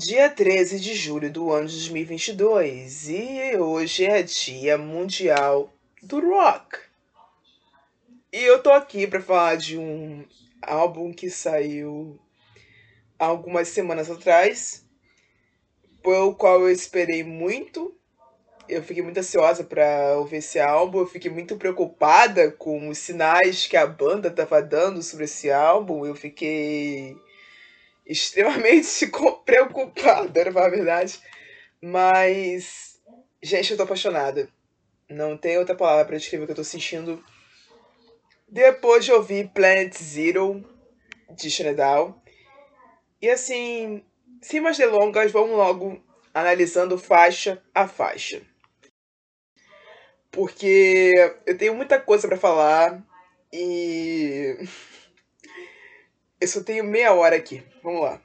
dia 13 de julho do ano de 2022 e hoje é Dia Mundial do Rock. E eu tô aqui para falar de um álbum que saiu algumas semanas atrás, pelo qual eu esperei muito. Eu fiquei muito ansiosa para ouvir esse álbum, eu fiquei muito preocupada com os sinais que a banda estava dando sobre esse álbum. Eu fiquei extremamente preocupada, era a verdade. Mas, gente, eu tô apaixonada. Não tem outra palavra para descrever o que eu tô sentindo. Depois de ouvir Planet Zero, de Shenedal. E assim, sem mais delongas, vamos logo analisando faixa a faixa. Porque eu tenho muita coisa para falar e eu só tenho meia hora aqui. Vamos lá.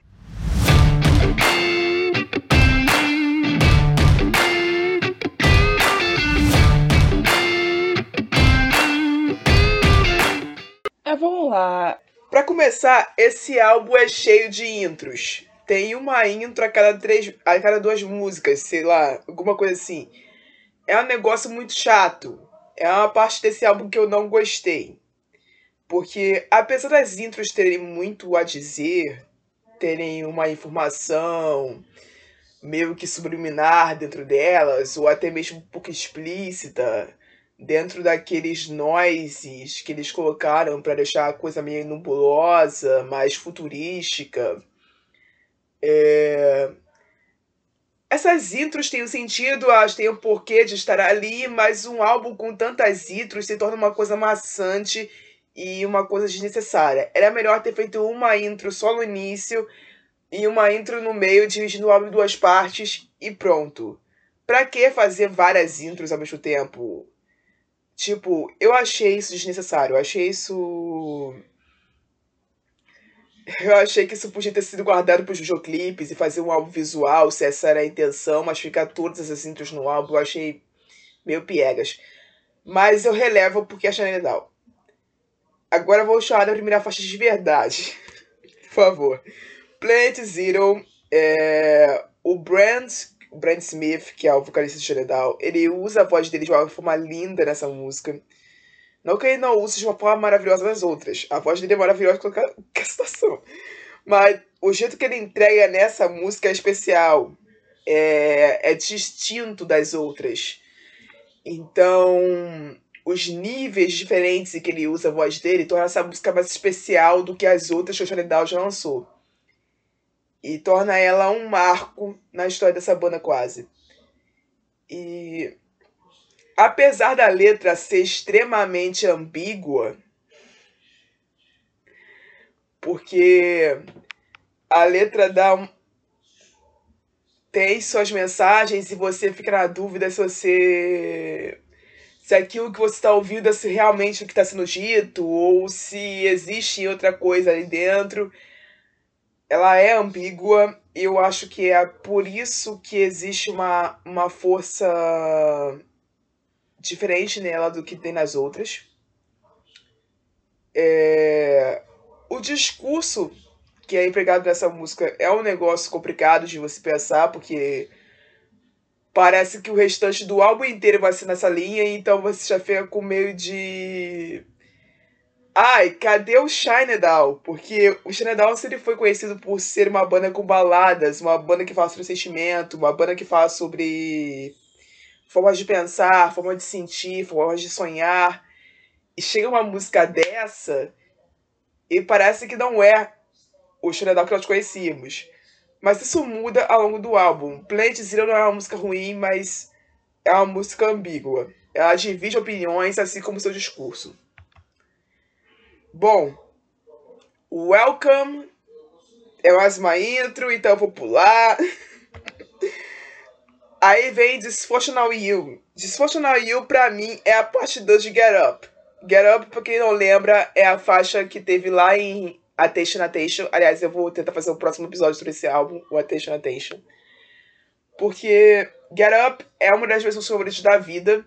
É, vamos lá. Para começar, esse álbum é cheio de intros. Tem uma intro a cada três, a cada duas músicas, sei lá, alguma coisa assim. É um negócio muito chato. É uma parte desse álbum que eu não gostei. Porque, apesar das intros terem muito a dizer, terem uma informação meio que subliminar dentro delas, ou até mesmo um pouco explícita, dentro daqueles noises que eles colocaram para deixar a coisa meio nebulosa, mais futurística. É... Essas intros têm um sentido, elas têm um porquê de estar ali, mas um álbum com tantas intros se torna uma coisa maçante e uma coisa desnecessária. Era melhor ter feito uma intro só no início e uma intro no meio, dividindo o álbum em duas partes e pronto. Pra que fazer várias intros ao mesmo tempo? Tipo, eu achei isso desnecessário. Eu achei isso. Eu achei que isso podia ter sido guardado para os videoclipes e fazer um álbum visual, se essa era a intenção, mas ficar todas essas intros no álbum eu achei meio piegas. Mas eu relevo porque achei legal. Agora vou chamar da primeira faixa de verdade. Por favor. Planet Zero, é, o Brand, Brand Smith, que é o vocalista de General, ele usa a voz dele de uma forma linda nessa música. Não que ele não use de uma forma maravilhosa nas outras. A voz dele é maravilhosa em qualquer, qualquer situação. Mas o jeito que ele entrega nessa música é especial. É, é distinto das outras. Então, os níveis diferentes em que ele usa a voz dele torna essa música mais especial do que as outras que o Johnny Dow já lançou. E torna ela um marco na história dessa banda quase. E apesar da letra ser extremamente ambígua, porque a letra dá um... tem suas mensagens e você fica na dúvida se você se aquilo que você está ouvindo é realmente o que está sendo dito ou se existe outra coisa ali dentro. Ela é ambígua eu acho que é por isso que existe uma, uma força diferente nela do que tem nas outras. É... O discurso que é empregado nessa música é um negócio complicado de você pensar, porque parece que o restante do álbum inteiro vai ser nessa linha, então você já fica com meio de. Ai, cadê o Shinedown? Porque o Shinedown sempre foi conhecido por ser uma banda com baladas, uma banda que fala sobre sentimento, uma banda que fala sobre formas de pensar, formas de sentir, formas de sonhar. E chega uma música dessa e parece que não é o Shinedown que nós conhecíamos. Mas isso muda ao longo do álbum. Planet Zero não é uma música ruim, mas é uma música ambígua. Ela divide opiniões, assim como seu discurso. Bom, Welcome é mais uma intro, então eu vou pular. Aí vem Dysfunctional You. Dysfunctional You, pra mim, é a parte 2 de Get Up. Get Up, pra quem não lembra, é a faixa que teve lá em Attention Attention. Aliás, eu vou tentar fazer o próximo episódio sobre esse álbum, o Attention Attention. Porque Get Up é uma das minhas favoritas da vida.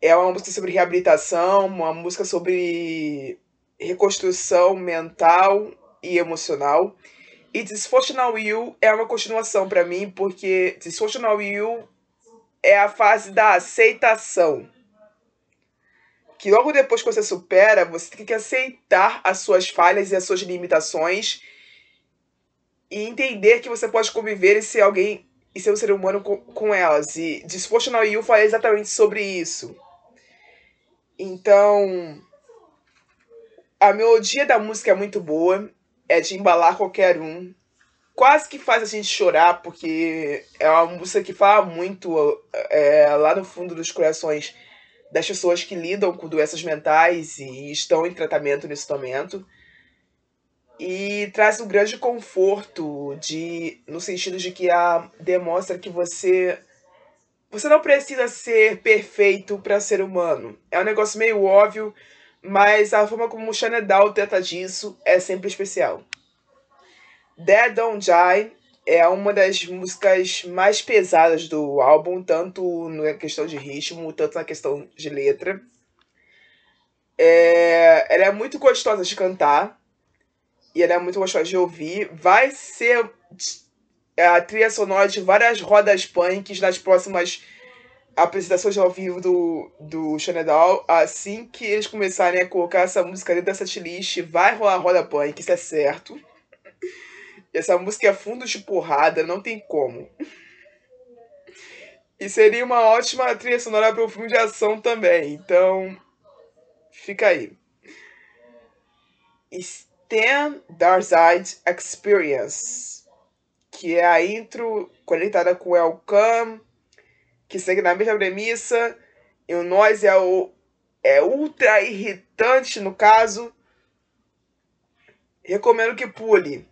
É uma música sobre reabilitação, uma música sobre reconstrução mental e emocional. E Dysfunctional You é uma continuação para mim, porque Dysfunctional You é a fase da aceitação. Que logo depois que você supera, você tem que aceitar as suas falhas e as suas limitações e entender que você pode conviver e ser alguém e ser um ser humano com, com elas. E Dysfunctional You fala exatamente sobre isso. Então, a melodia da música é muito boa é de embalar qualquer um. Quase que faz a gente chorar, porque é uma música que fala muito é, lá no fundo dos corações das pessoas que lidam com doenças mentais e estão em tratamento nesse momento. E traz um grande conforto de no sentido de que a demonstra que você você não precisa ser perfeito para ser humano. É um negócio meio óbvio, mas a forma como o Chanedal trata disso é sempre especial. Dead Don't Die é uma das músicas mais pesadas do álbum, tanto na questão de ritmo, tanto na questão de letra. É, ela é muito gostosa de cantar e ela é muito gostosa de ouvir. Vai ser a trilha sonora de várias rodas punks nas próximas apresentações ao vivo do, do Chanedal, assim que eles começarem a colocar essa música dentro dessa setlist, vai rolar roda punk, isso é certo. Essa música é fundo de porrada, não tem como. E seria uma ótima trilha sonora para o filme de ação também, então fica aí. Stan Darzide Experience, que é a intro conectada com Welcome que segue na mesma premissa, e o nós é o é ultra irritante no caso. Recomendo que pule.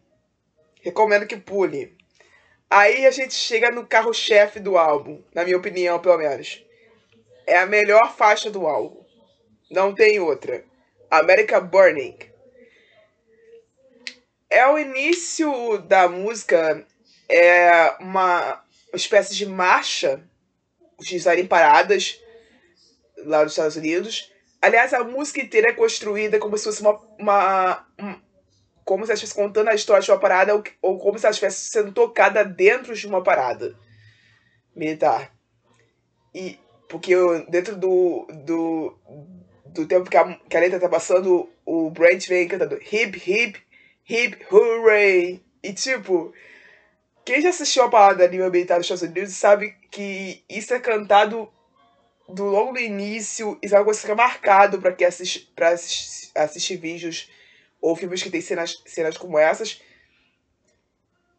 Recomendo que pule. Aí a gente chega no carro-chefe do álbum, na minha opinião, pelo menos. É a melhor faixa do álbum. Não tem outra. America Burning. É o início da música, é uma espécie de marcha de estarem paradas lá nos Estados Unidos. Aliás, a música inteira é construída como se fosse uma. uma um, como se ela estivesse contando a história de uma parada ou, ou como se ela estivesse sendo tocada dentro de uma parada militar. E porque dentro do, do, do tempo que a, que a letra tá passando, o Brent vem cantando hip, hip, hip, hooray. E tipo, quem já assistiu a parada ali militar dos Estados Unidos sabe que isso é cantado do logo do início, isso é uma coisa que fica marcado para quem assiste, pra assistir vídeos ou filmes que tem cenas, cenas como essas.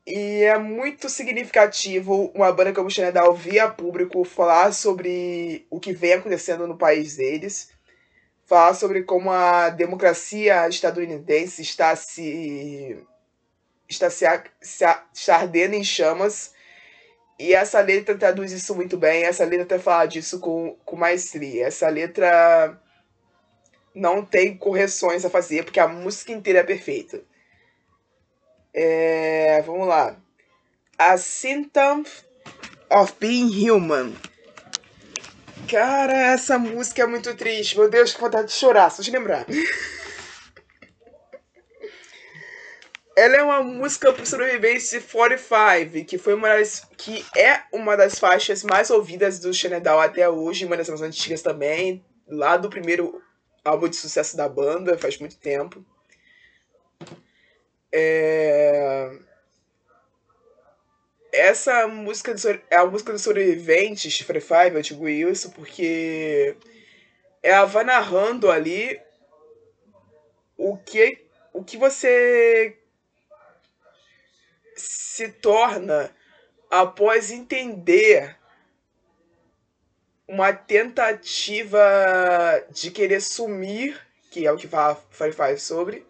E é muito significativo uma banda como Xanadal ouvir a público falar sobre o que vem acontecendo no país deles, falar sobre como a democracia estadunidense está se está se, se, se ardendo em chamas. E essa letra traduz isso muito bem. Essa letra fala disso com, com maestria. Essa letra não tem correções a fazer, porque a música inteira é perfeita. É, vamos lá. A Symptom of Being Human. Cara, essa música é muito triste. Meu Deus, que vontade de chorar, só de lembrar. Ela é uma música pro sobrevivência 45, que foi uma das, que é uma das faixas mais ouvidas do Xenedal até hoje, uma das mais antigas também, lá do primeiro álbum de sucesso da banda, faz muito tempo. É... Essa música é a música dos sobreviventes, 45, eu digo isso porque ela vai narrando ali o que, o que você se torna após entender uma tentativa de querer sumir, que é o que Firefly sobre,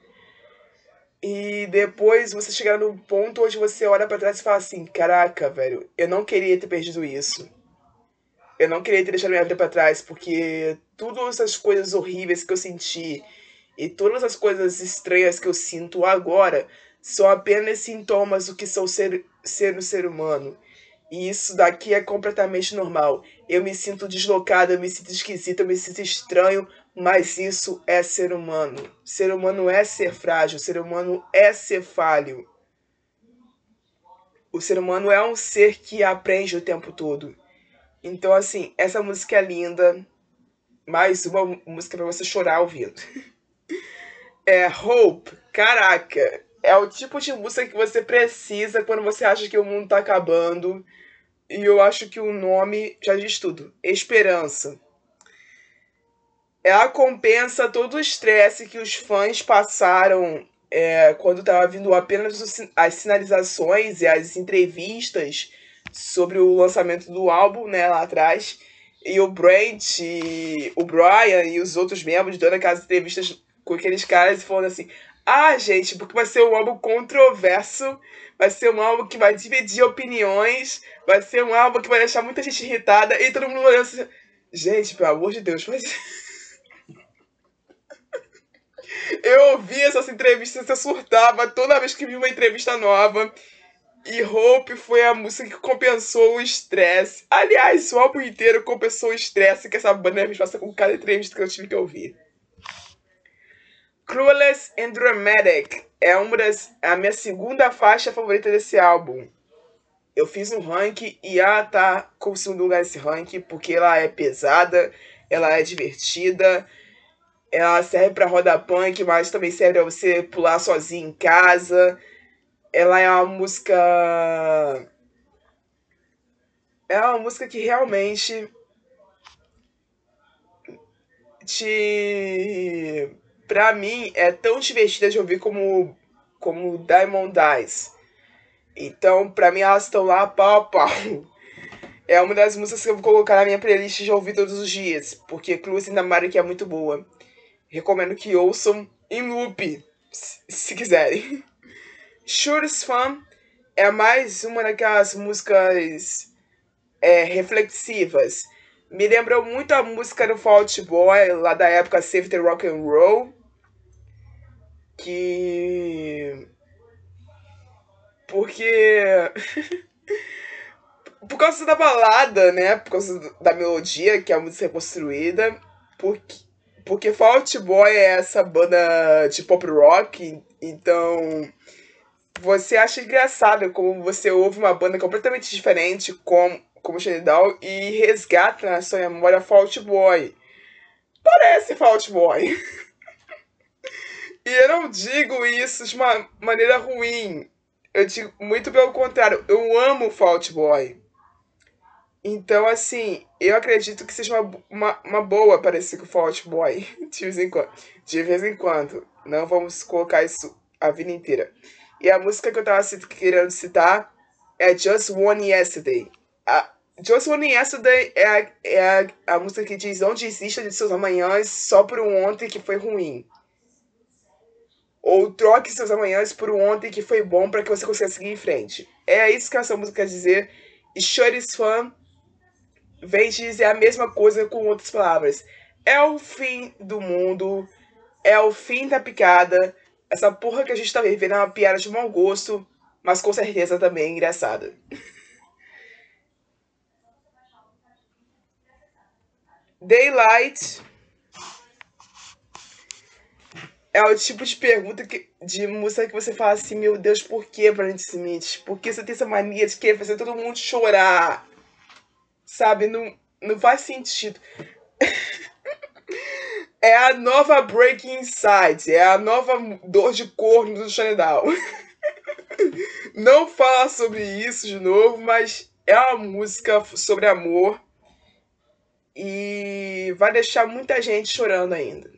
e depois você chegar no ponto onde você olha para trás e fala assim: caraca, velho, eu não queria ter perdido isso. Eu não queria ter deixado minha vida para trás, porque todas as coisas horríveis que eu senti e todas as coisas estranhas que eu sinto agora são apenas sintomas do que são ser, ser um ser humano. E isso daqui é completamente normal. Eu me sinto deslocado, eu me sinto esquisito, eu me sinto estranho, mas isso é ser humano. Ser humano é ser frágil, ser humano é ser falho. o ser humano é um ser que aprende o tempo todo. Então, assim, essa música é linda. Mais uma música para você chorar ouvindo. É Hope. Caraca, é o tipo de música que você precisa quando você acha que o mundo tá acabando. E eu acho que o nome já diz tudo. Esperança. Ela compensa todo o estresse que os fãs passaram é, quando tava vindo apenas as sinalizações e as entrevistas sobre o lançamento do álbum, né, lá atrás. E o Brent, e o Brian e os outros membros dando aquelas entrevistas com aqueles caras falando assim: ah, gente, porque vai ser um álbum controverso, vai ser um álbum que vai dividir opiniões, vai ser um álbum que vai deixar muita gente irritada e todo mundo olhando assim. Gente, pelo amor de Deus, mas. eu ouvi essas entrevistas, eu surtava toda vez que vi uma entrevista nova. E Hope foi a música que compensou o estresse. Aliás, o álbum inteiro compensou o estresse que essa banda me passa com cada entrevista que eu tive que ouvir. Cruelest and Dramatic é uma das a minha segunda faixa favorita desse álbum. Eu fiz um ranking e ela tá com o segundo lugar nesse ranking porque ela é pesada, ela é divertida, ela serve para roda punk, mas também serve para você pular sozinho em casa ela é uma música. É uma música que realmente te. Pra mim, é tão divertida de ouvir como, como Diamond Dies. Então, pra mim, elas estão lá pau a pau. É uma das músicas que eu vou colocar na minha playlist de ouvir todos os dias, porque Cruz da Mari que é muito boa. Recomendo que ouçam em loop, se quiserem. Shuri's Fun é mais uma daquelas músicas é, reflexivas. Me lembrou muito a música do Fault Boy, lá da época Save the Rock and Roll. Que. Porque. Por causa da balada, né? Por causa da melodia que a música é construída. Porque, porque Fault Boy é essa banda de pop rock. Então você acha engraçado como você ouve uma banda completamente diferente como, como Shenidal e resgata na sua memória Fault Boy. Parece Fault Boy. e eu não digo isso de uma maneira ruim. Eu digo muito pelo contrário. Eu amo Fault Boy. Então, assim, eu acredito que seja uma, uma, uma boa parecer com Fault Boy. De vez em quando. De vez em quando. Não vamos colocar isso a vida inteira. E a música que eu tava querendo citar é Just One Yesterday. A Just One Yesterday é, a, é a, a música que diz não desista de seus amanhãs só por um ontem que foi ruim. Ou troque seus amanhãs por um ontem que foi bom para que você consiga seguir em frente. É isso que essa música quer dizer. E Shorty's Fun vem dizer a mesma coisa com outras palavras. É o fim do mundo, é o fim da picada, essa porra que a gente tá vivendo é uma piada de mau gosto, mas com certeza também é engraçada. Daylight é o tipo de pergunta que, de música que você fala assim, meu Deus, por que, Brandon Smith? Por que você tem essa mania de querer fazer todo mundo chorar? Sabe, não, não faz sentido. É a nova Breaking Inside, é a nova dor de corno do Chanedal. Não fala sobre isso de novo, mas é uma música sobre amor e vai deixar muita gente chorando ainda.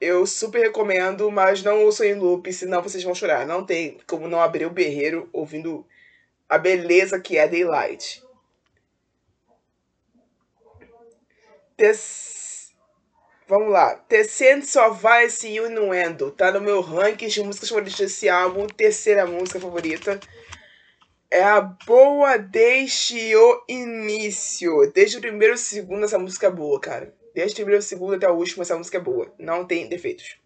Eu super recomendo, mas não ouçam em loop, senão vocês vão chorar. Não tem como não abrir o berreiro ouvindo a beleza que é Daylight. Vamos lá. Tecendo só vai esse Inuendo. Tá no meu ranking de músicas favoritas desse álbum. Terceira música favorita. É a boa desde o início. Desde o primeiro segundo, essa música é boa, cara. Desde o primeiro segundo até o último, essa música é boa. Não tem defeitos.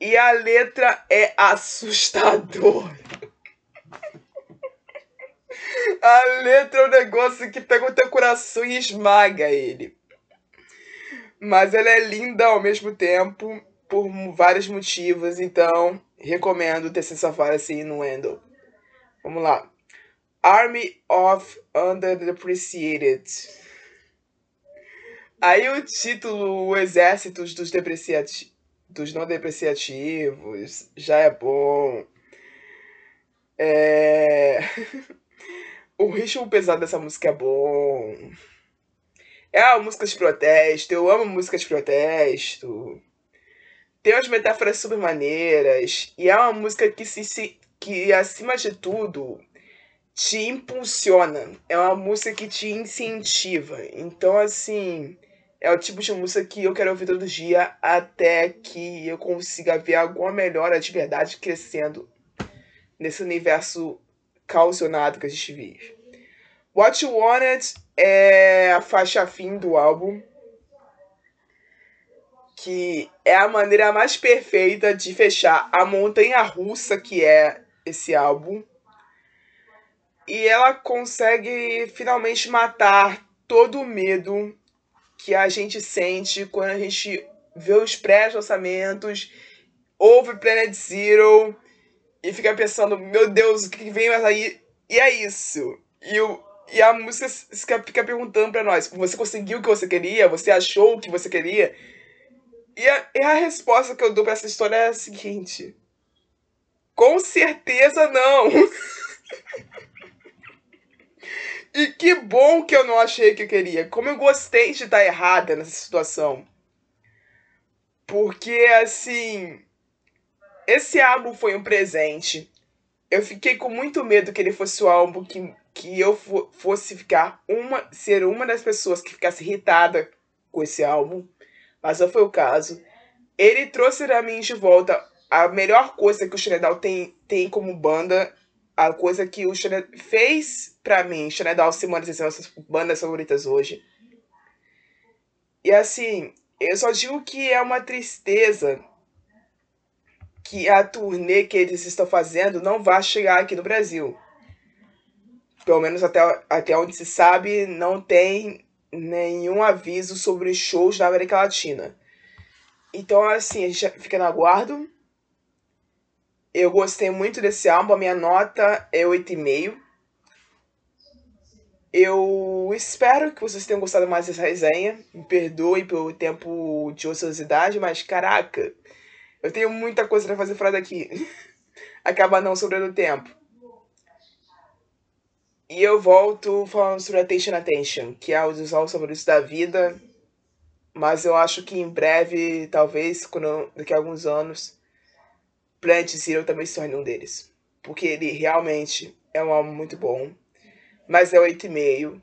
E a letra é assustador. a letra é um negócio que pega o teu coração e esmaga ele. Mas ela é linda ao mesmo tempo, por vários motivos, então recomendo ter Safari assim no Wendell. Vamos lá. Army of Underdepreciated. Aí o título O Exército dos, Depreciati dos Não Depreciativos já é bom. É... o ritmo pesado dessa música é bom. É uma música de protesto, eu amo música de protesto. Tem umas metáforas super maneiras. E é uma música que, se, se, que acima de tudo, te impulsiona. É uma música que te incentiva. Então, assim, é o tipo de música que eu quero ouvir todo dia até que eu consiga ver alguma melhora de verdade crescendo nesse universo calcionado que a gente vive. What You Wanted é a faixa fim do álbum, que é a maneira mais perfeita de fechar a montanha russa que é esse álbum. E ela consegue finalmente matar todo o medo que a gente sente quando a gente vê os pré-lançamentos, ouve Planet Zero e fica pensando, meu Deus, o que vem mais aí? E é isso. E, o, e a música fica perguntando pra nós, você conseguiu o que você queria? Você achou o que você queria? E a, e a resposta que eu dou pra essa história é a seguinte. Com certeza não! e que bom que eu não achei que eu queria. Como eu gostei de estar errada nessa situação. Porque, assim, esse álbum foi um presente. Eu fiquei com muito medo que ele fosse o álbum que, que eu fosse ficar uma. ser uma das pessoas que ficasse irritada com esse álbum. Mas não foi o caso. Ele trouxe pra mim de volta a melhor coisa que o Shenedal tem, tem como banda. A coisa que o Shenedal fez pra mim. Shenedal Simone são essas bandas favoritas hoje. E assim, eu só digo que é uma tristeza que a turnê que eles estão fazendo não vai chegar aqui no Brasil. Pelo menos até, até onde se sabe, não tem nenhum aviso sobre shows na América Latina. Então, assim, a gente fica no aguardo. Eu gostei muito desse álbum, a minha nota é 8,5. Eu espero que vocês tenham gostado mais dessa resenha. Me perdoe pelo tempo de ociosidade, mas caraca, eu tenho muita coisa para fazer fora daqui. Acaba não sobrando tempo. E eu volto falando sobre Attention Attention, que é um dos álbuns favoritos da vida. Mas eu acho que em breve, talvez, quando, daqui a alguns anos, Plant Zero também se torne um deles. Porque ele realmente é um álbum muito bom. Mas é 8,5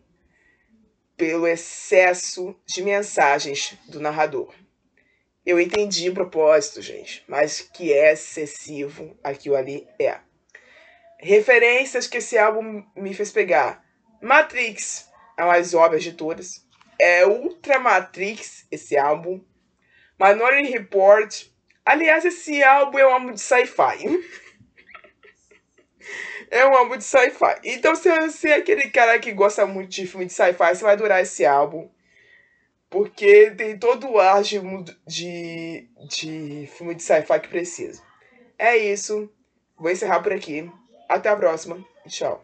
pelo excesso de mensagens do narrador. Eu entendi o propósito, gente, mas que é excessivo aquilo ali é. Referências que esse álbum me fez pegar. Matrix, a mais óbvia de todas. É Ultra Matrix, esse álbum. Minority Report. Aliás, esse álbum é um álbum de sci-fi. é um álbum de sci-fi. Então, se você é aquele cara que gosta muito de filme de sci-fi, você vai adorar esse álbum. Porque tem todo o ar de, de, de filme de sci-fi que precisa. É isso. Vou encerrar por aqui. Até a próxima. Tchau.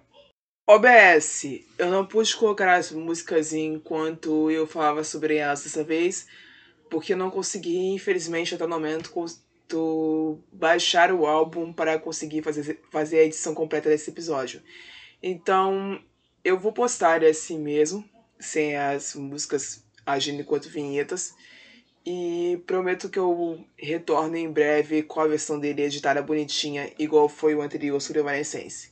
OBS, eu não pude colocar as músicas enquanto eu falava sobre elas dessa vez, porque eu não consegui, infelizmente, até o momento, baixar o álbum para conseguir fazer, fazer a edição completa desse episódio. Então, eu vou postar assim mesmo, sem as músicas agindo enquanto vinhetas. E prometo que eu retorno em breve com a versão dele editada bonitinha, igual foi o anterior sobre Evanescence.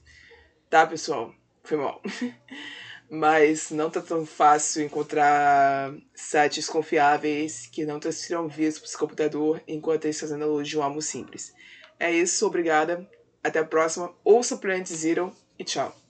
Tá, pessoal? Foi mal. Mas não tá tão fácil encontrar sites confiáveis que não transfiram vídeos para o seu computador enquanto eles fazendo uso de um simples. É isso, obrigada. Até a próxima. Ouça Planet Zero e tchau.